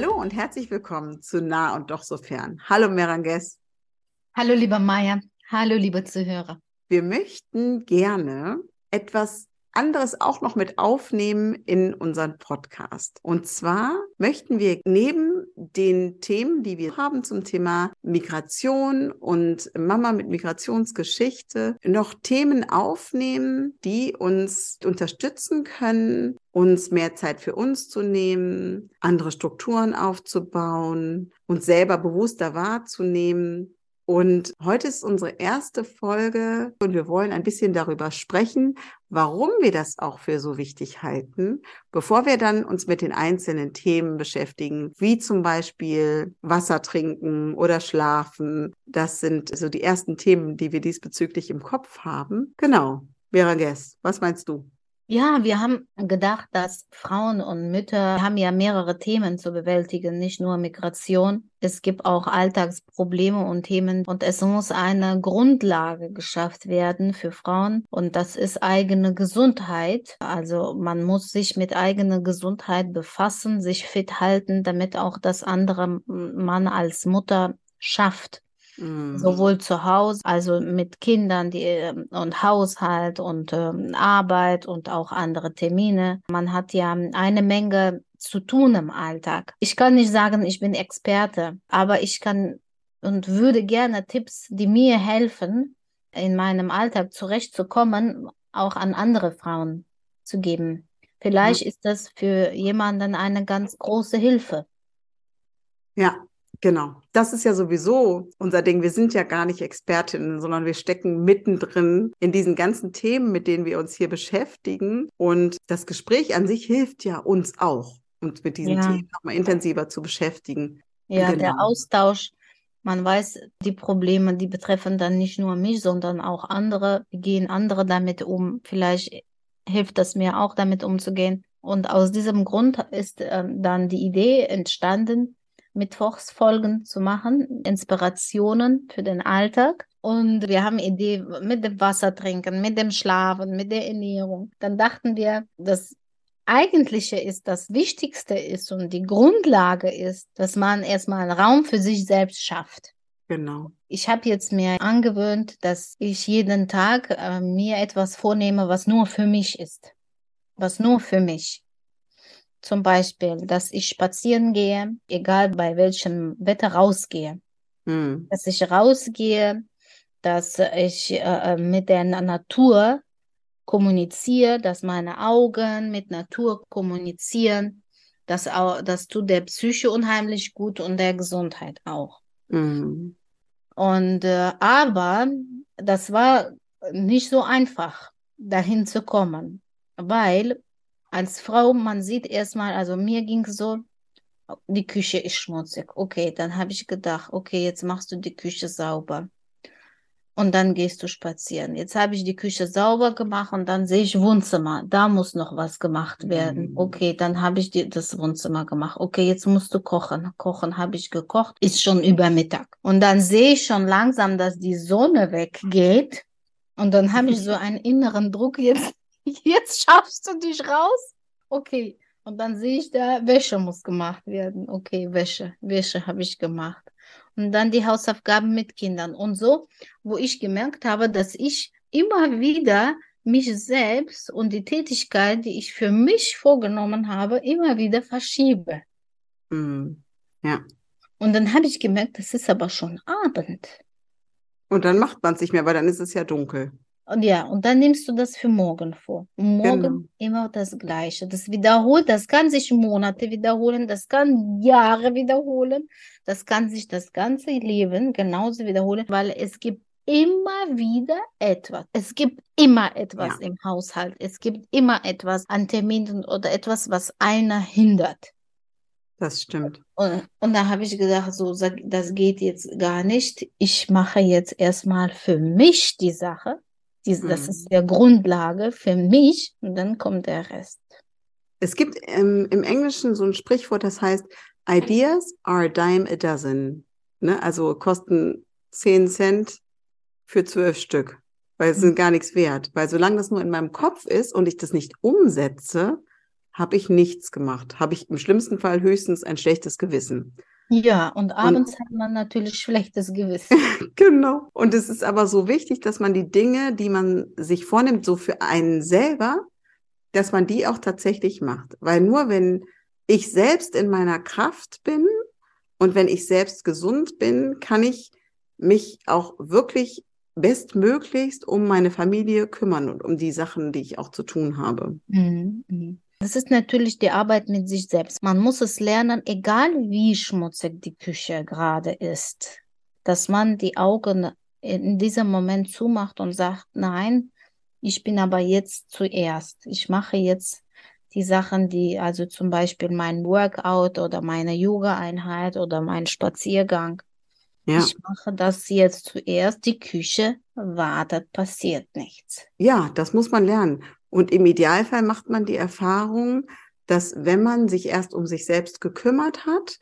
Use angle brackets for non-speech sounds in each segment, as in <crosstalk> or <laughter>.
Hallo und herzlich willkommen zu Nah und Doch so fern. Hallo Meranges. Hallo lieber Maya. Hallo liebe Zuhörer. Wir möchten gerne etwas anderes auch noch mit aufnehmen in unseren Podcast. Und zwar möchten wir neben den Themen, die wir haben zum Thema Migration und Mama mit Migrationsgeschichte, noch Themen aufnehmen, die uns unterstützen können, uns mehr Zeit für uns zu nehmen, andere Strukturen aufzubauen, uns selber bewusster wahrzunehmen und heute ist unsere erste Folge und wir wollen ein bisschen darüber sprechen, warum wir das auch für so wichtig halten, bevor wir dann uns mit den einzelnen Themen beschäftigen, wie zum Beispiel Wasser trinken oder schlafen. Das sind so die ersten Themen, die wir diesbezüglich im Kopf haben. Genau. Vera Guess, was meinst du? Ja, wir haben gedacht, dass Frauen und Mütter haben ja mehrere Themen zu bewältigen, nicht nur Migration. Es gibt auch Alltagsprobleme und Themen und es muss eine Grundlage geschafft werden für Frauen und das ist eigene Gesundheit. Also man muss sich mit eigener Gesundheit befassen, sich fit halten, damit auch das andere Mann als Mutter schafft. Mhm. Sowohl zu Hause, also mit Kindern die, ähm, und Haushalt und äh, Arbeit und auch andere Termine. Man hat ja eine Menge zu tun im Alltag. Ich kann nicht sagen, ich bin Experte, aber ich kann und würde gerne Tipps, die mir helfen, in meinem Alltag zurechtzukommen, auch an andere Frauen zu geben. Vielleicht ja. ist das für jemanden eine ganz große Hilfe. Ja, Genau. Das ist ja sowieso unser Ding. Wir sind ja gar nicht Expertinnen, sondern wir stecken mittendrin in diesen ganzen Themen, mit denen wir uns hier beschäftigen. Und das Gespräch an sich hilft ja uns auch, uns mit diesen ja. Themen nochmal intensiver zu beschäftigen. Ja, genau. der Austausch. Man weiß, die Probleme, die betreffen dann nicht nur mich, sondern auch andere. Wie gehen andere damit um? Vielleicht hilft das mir auch, damit umzugehen. Und aus diesem Grund ist äh, dann die Idee entstanden, Mittwochsfolgen zu machen, Inspirationen für den Alltag. Und wir haben Idee mit dem Wasser trinken, mit dem Schlafen, mit der Ernährung. Dann dachten wir, das Eigentliche ist, das Wichtigste ist und die Grundlage ist, dass man erstmal einen Raum für sich selbst schafft. Genau. Ich habe jetzt mir angewöhnt, dass ich jeden Tag äh, mir etwas vornehme, was nur für mich ist. Was nur für mich. Zum Beispiel, dass ich spazieren gehe, egal bei welchem Wetter rausgehe. Mhm. Dass ich rausgehe, dass ich äh, mit der Natur kommuniziere, dass meine Augen mit Natur kommunizieren. Das, auch, das tut der Psyche unheimlich gut und der Gesundheit auch. Mhm. Und äh, aber das war nicht so einfach, dahin zu kommen, weil als Frau, man sieht erstmal, also mir ging es so, die Küche ist schmutzig. Okay, dann habe ich gedacht, okay, jetzt machst du die Küche sauber. Und dann gehst du spazieren. Jetzt habe ich die Küche sauber gemacht und dann sehe ich Wohnzimmer. Da muss noch was gemacht werden. Mhm. Okay, dann habe ich die, das Wohnzimmer gemacht. Okay, jetzt musst du kochen. Kochen habe ich gekocht. Ist schon über Mittag. Und dann sehe ich schon langsam, dass die Sonne weggeht. Und dann habe ich so <laughs> einen inneren Druck jetzt <laughs> jetzt schaffst du dich raus. Okay. Und dann sehe ich da, Wäsche muss gemacht werden. Okay, Wäsche, Wäsche habe ich gemacht. Und dann die Hausaufgaben mit Kindern und so, wo ich gemerkt habe, dass ich immer wieder mich selbst und die Tätigkeit, die ich für mich vorgenommen habe, immer wieder verschiebe. Mm, ja. Und dann habe ich gemerkt, das ist aber schon Abend. Und dann macht man es nicht mehr, weil dann ist es ja dunkel. Und ja, und dann nimmst du das für morgen vor. Und morgen genau. immer das Gleiche. Das wiederholt, das kann sich Monate wiederholen, das kann Jahre wiederholen, das kann sich das ganze Leben genauso wiederholen, weil es gibt immer wieder etwas. Es gibt immer etwas Ja. im Haushalt. Es gibt immer etwas an Terminen oder etwas, was einer hindert. Das stimmt. Und, und da habe ich gedacht, so, das geht jetzt gar nicht. Ich mache jetzt erstmal für mich die Sache. Dies, Das Mhm. ist der Grundlage für mich und dann kommt der Rest. Es gibt ähm, im Englischen so ein Sprichwort, das heißt, Ideas are a dime a dozen. Ne? Also kosten 10 Cent für zwölf Stück, weil sie sind gar nichts wert. Weil solange das nur in meinem Kopf ist und ich das nicht umsetze, habe ich nichts gemacht. Habe ich im schlimmsten Fall höchstens ein schlechtes Gewissen. Ja, und abends hat man natürlich schlechtes Gewissen. <laughs> Genau. Und es ist aber so wichtig, dass man die Dinge, die man sich vornimmt, so für einen selber, dass man die auch tatsächlich macht. Weil nur wenn ich selbst in meiner Kraft bin und wenn ich selbst gesund bin, kann ich mich auch wirklich bestmöglichst um meine Familie kümmern und um die Sachen, die ich auch zu tun habe. Mhm, mhm. Das ist natürlich die Arbeit mit sich selbst. Man muss es lernen, egal wie schmutzig die Küche gerade ist, dass man die Augen in diesem Moment zumacht und sagt, nein, ich bin aber jetzt zuerst. Ich mache jetzt die Sachen, die, also zum Beispiel mein Workout oder meine Yoga-Einheit oder mein Spaziergang. Ja. Ich mache das jetzt zuerst. Die Küche wartet, passiert nichts. Ja, das muss man lernen. Und im Idealfall macht man die Erfahrung, dass wenn man sich erst um sich selbst gekümmert hat,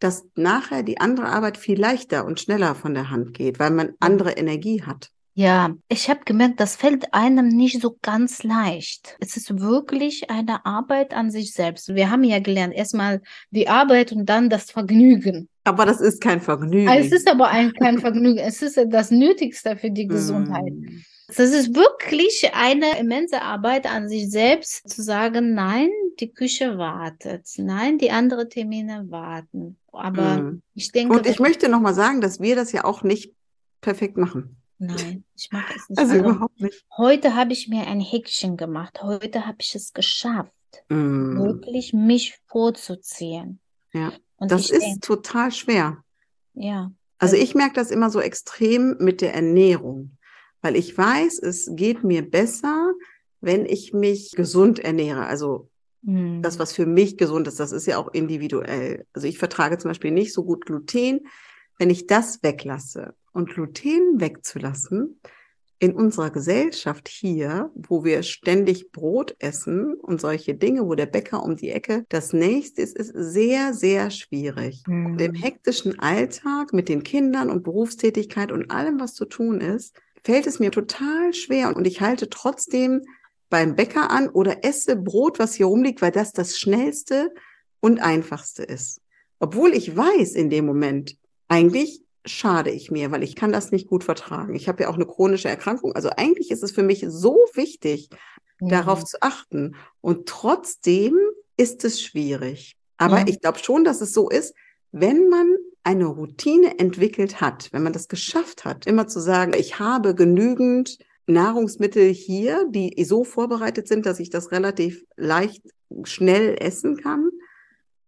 dass nachher die andere Arbeit viel leichter und schneller von der Hand geht, weil man andere Energie hat. Ja, ich habe gemerkt, das fällt einem nicht so ganz leicht. Es ist wirklich eine Arbeit an sich selbst. Wir haben ja gelernt, erstmal die Arbeit und dann das Vergnügen. Aber das ist kein Vergnügen. Ah, Es ist aber ein, kein <laughs> Vergnügen, es ist das Nötigste für die Gesundheit. Mm. Das ist wirklich eine immense Arbeit an sich selbst, zu sagen, nein, die Küche wartet, nein, die anderen Termine warten. Aber Mm. ich denke, Und ich möchte nochmal sagen, dass wir das ja auch nicht perfekt machen. nein, ich mache es nicht. Also Also, überhaupt nicht. heute habe ich mir ein Häkchen gemacht. Heute habe ich es geschafft, Mm. wirklich mich vorzuziehen. Ja, Und Das ist denke, total schwer. ja, Also Also- ich merke das immer so extrem mit der Ernährung, weil ich weiß, es geht mir besser, wenn ich mich gesund ernähre. Also mm, das, was für mich gesund ist, das ist ja auch individuell. Also ich vertrage zum Beispiel nicht so gut Gluten. Wenn ich das weglasse und Gluten wegzulassen, in unserer Gesellschaft hier, wo wir ständig Brot essen und solche Dinge, wo der Bäcker um die Ecke das nächste ist, ist sehr, sehr schwierig. Und im hektischen Alltag mit den Kindern und Berufstätigkeit und allem, was zu tun ist, fällt es mir total schwer. Und ich halte trotzdem beim Bäcker an oder esse Brot, was hier rumliegt, weil das das schnellste und einfachste ist. Obwohl ich weiß in dem Moment, eigentlich schade ich mir, weil ich kann das nicht gut vertragen. Ich habe ja auch eine chronische Erkrankung. Also eigentlich ist es für mich so wichtig, darauf mm. zu achten. Und trotzdem ist es schwierig. Aber Ja. ich glaube schon, dass es so ist, wenn man eine Routine entwickelt hat, wenn man das geschafft hat, immer zu sagen, ich habe genügend Nahrungsmittel hier, die so vorbereitet sind, dass ich das relativ leicht, schnell essen kann,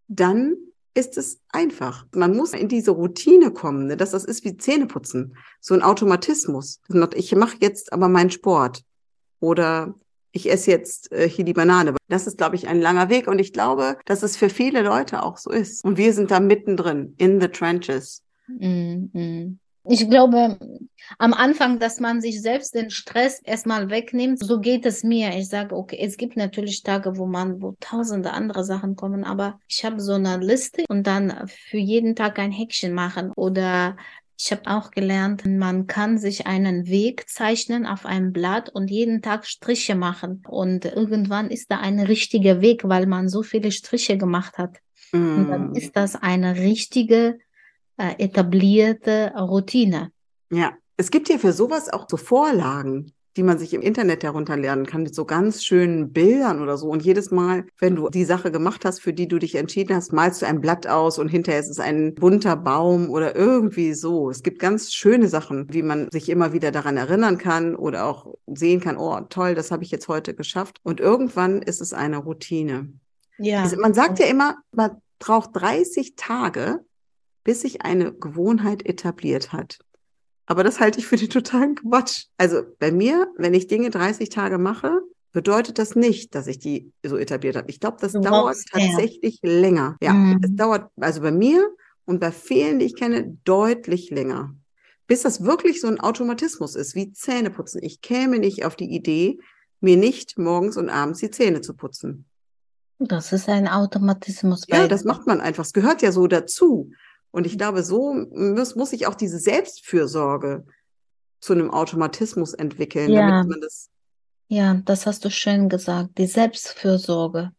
dann ist es einfach. Man muss in diese Routine kommen, ne? dass das ist wie Zähneputzen, so ein Automatismus. Ich mache jetzt aber meinen Sport oder ich esse jetzt äh, hier die Banane. Das ist, glaube ich, ein langer Weg und ich glaube, dass es für viele Leute auch so ist. Und wir sind da mittendrin, in the trenches. Mm, mm. Ich glaube, am Anfang, dass man sich selbst den Stress erstmal wegnimmt, so geht es mir. Ich sage, okay, es gibt natürlich Tage, wo man, wo tausende andere Sachen kommen, aber ich habe so eine Liste und dann für jeden Tag ein Häkchen machen. Oder ich habe auch gelernt, man kann sich einen Weg zeichnen auf einem Blatt und jeden Tag Striche machen. Und irgendwann ist da ein richtiger Weg, weil man so viele Striche gemacht hat. Und dann Mm. ist das eine richtige äh, etablierte Routine. Ja, es gibt ja für sowas auch so Vorlagen, die man sich im Internet herunterlernen kann, mit so ganz schönen Bildern oder so. Und jedes Mal, wenn du die Sache gemacht hast, für die du dich entschieden hast, malst du ein Blatt aus und hinterher ist es ein bunter Baum oder irgendwie so. Es gibt ganz schöne Sachen, wie man sich immer wieder daran erinnern kann oder auch sehen kann, oh toll, das habe ich jetzt heute geschafft. Und irgendwann ist es eine Routine. Ja. Also man sagt ja immer, man braucht 30 Tage, bis sich eine Gewohnheit etabliert hat. Aber das halte ich für den totalen Quatsch. Also bei mir, wenn ich Dinge 30 Tage mache, bedeutet das nicht, dass ich die so etabliert habe. Ich glaube, das Du dauert tatsächlich länger. Ja, Mhm. es dauert also bei mir und bei vielen, die ich kenne, deutlich länger. Bis das wirklich so ein Automatismus ist, wie Zähneputzen. Ich käme nicht auf die Idee, mir nicht morgens und abends die Zähne zu putzen. Das ist ein Automatismus Ja, das macht man einfach. Es gehört ja so dazu. Und ich glaube, so muss, muss sich auch diese Selbstfürsorge zu einem Automatismus entwickeln, Ja. damit man das. Ja, das hast du schön gesagt. Die Selbstfürsorge,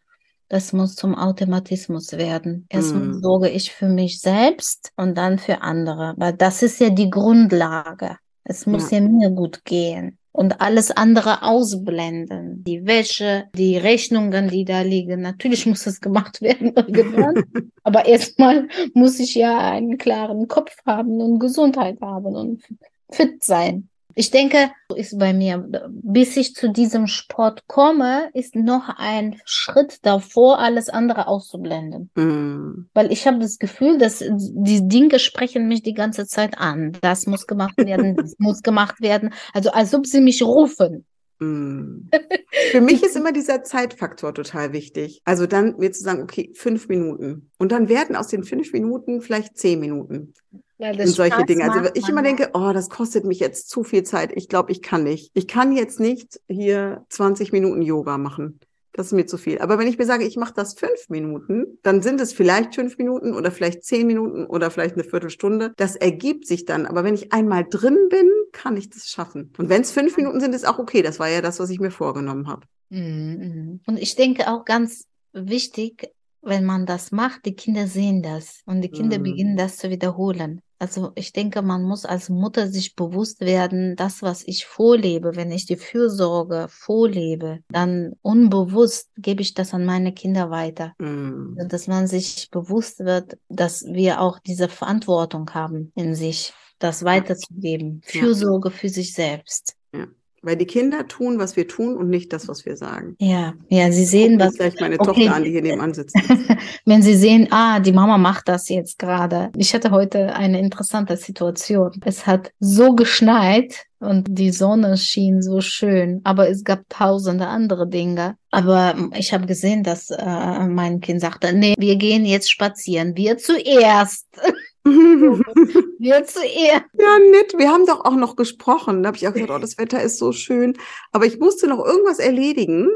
das muss zum Automatismus werden. Erstmal Mm. sorge ich für mich selbst und dann für andere, weil das ist ja die Grundlage. Es muss ja, mir gut gehen und alles andere ausblenden. Die Wäsche, die Rechnungen, die da liegen. Natürlich muss es gemacht werden <laughs> irgendwann, aber erstmal muss ich ja einen klaren Kopf haben und Gesundheit haben und fit sein. Ich denke, so ist bei mir, bis ich zu diesem Sport komme, ist noch ein Schritt davor, alles andere auszublenden. Mm. Weil ich habe das Gefühl, dass die Dinge sprechen mich die ganze Zeit an. Das muss gemacht werden, <laughs> das muss gemacht werden. Also als ob sie mich rufen. Mm. <laughs> Für mich ist immer dieser Zeitfaktor total wichtig. Also dann mir zu sagen, okay, fünf Minuten. Und dann werden aus den fünf Minuten vielleicht zehn Minuten. Weil Und solche Dinge. Also ich immer denke, oh, das kostet mich jetzt zu viel Zeit. Ich glaube, ich kann nicht. Ich kann jetzt nicht hier 20 Minuten Yoga machen. Das ist mir zu viel. Aber wenn ich mir sage, ich mache das fünf Minuten, dann sind es vielleicht fünf Minuten oder vielleicht zehn Minuten oder vielleicht eine Viertelstunde. Das ergibt sich dann. Aber wenn ich einmal drin bin, kann ich das schaffen. Und wenn es fünf Minuten sind, ist auch okay. Das war ja das, was ich mir vorgenommen habe. Mhm. Und ich denke auch ganz wichtig, wenn man das macht, die Kinder sehen das und die Kinder Mhm. beginnen das zu wiederholen. Also ich denke, man muss als Mutter sich bewusst werden, das, was ich vorlebe, wenn ich die Fürsorge vorlebe, dann unbewusst gebe ich das an meine Kinder weiter. Mm. Dass man sich bewusst wird, dass wir auch diese Verantwortung haben in sich, das weiterzugeben. Fürsorge für sich selbst. Weil die Kinder tun, was wir tun und nicht das, was wir sagen. Ja, ja, sie sehen, was gleich meine Okay. Tochter an, die hier nebenan sitzt. <laughs> Wenn Sie sehen, ah, die Mama macht das jetzt gerade. Ich hatte heute eine interessante Situation. Es hat so geschneit und die Sonne schien so schön, aber es gab tausende andere Dinge. Aber ich habe gesehen, dass äh, mein Kind sagte, nee, wir gehen jetzt spazieren. Wir zuerst. <laughs> <laughs> Wir zuerst. Ja, nett. Wir haben doch auch noch gesprochen. Da habe ich auch gesagt, oh, das Wetter ist so schön. Aber ich musste noch irgendwas erledigen.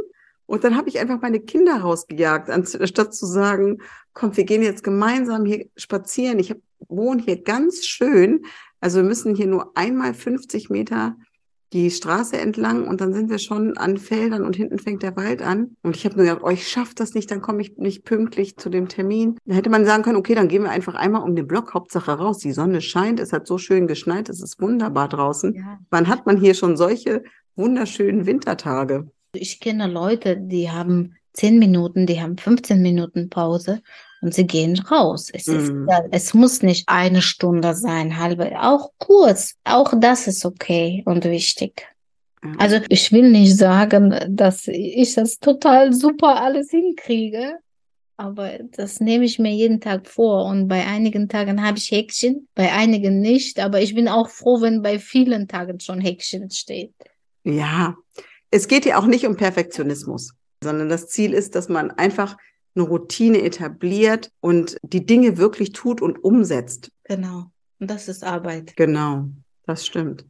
Und dann habe ich einfach meine Kinder rausgejagt, anstatt zu sagen, komm, wir gehen jetzt gemeinsam hier spazieren. Ich hab, wohne hier ganz schön. Also wir müssen hier nur einmal 50 Meter die Straße entlang und dann sind wir schon an Feldern und hinten fängt der Wald an. Und ich habe nur gedacht, oh, ich schaff das nicht, dann komme ich nicht pünktlich zu dem Termin. Da hätte man sagen können, okay, dann gehen wir einfach einmal um den Block, Hauptsache raus. Die Sonne scheint, es hat so schön geschneit, es ist wunderbar draußen. Ja. Wann hat man hier schon solche wunderschönen Wintertage? Ich kenne Leute, die haben 10 Minuten, die haben 15 Minuten Pause und sie gehen raus. Es ist, Mhm. ja, es muss nicht eine Stunde sein, halbe, auch kurz. Auch das ist okay und wichtig. Ja. Also ich will nicht sagen, dass ich das total super alles hinkriege, aber das nehme ich mir jeden Tag vor. Und bei einigen Tagen habe ich Häkchen, bei einigen nicht. Aber ich bin auch froh, wenn bei vielen Tagen schon Häkchen steht. Ja, es geht ja auch nicht um Perfektionismus, sondern das Ziel ist, dass man einfach eine Routine etabliert und die Dinge wirklich tut und umsetzt. Genau. Und das ist Arbeit. Genau, das stimmt.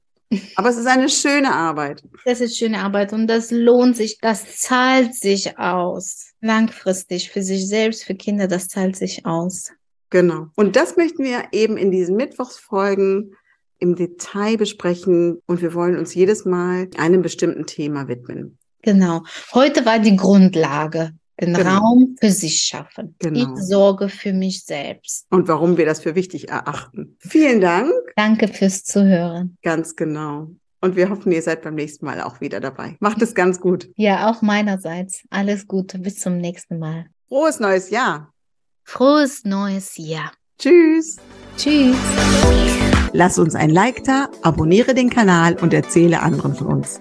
Aber es ist eine schöne Arbeit. Das ist schöne Arbeit und das lohnt sich, das zahlt sich aus. Langfristig für sich selbst, für Kinder, das zahlt sich aus. Genau. Und das möchten wir eben in diesen Mittwochsfolgen im Detail besprechen und wir wollen uns jedes Mal einem bestimmten Thema widmen. Genau. Heute war die Grundlage. Den Genau. Raum für sich schaffen. Genau. Ich sorge für mich selbst. Und warum wir das für wichtig erachten. Vielen Dank. Danke fürs Zuhören. Ganz genau. Und wir hoffen, ihr seid beim nächsten Mal auch wieder dabei. Macht es ganz gut. Ja, auch meinerseits. Alles Gute. Bis zum nächsten Mal. Frohes neues Jahr. Frohes neues Jahr. Tschüss. Tschüss. Lass uns ein Like da, abonniere den Kanal und erzähle anderen von uns.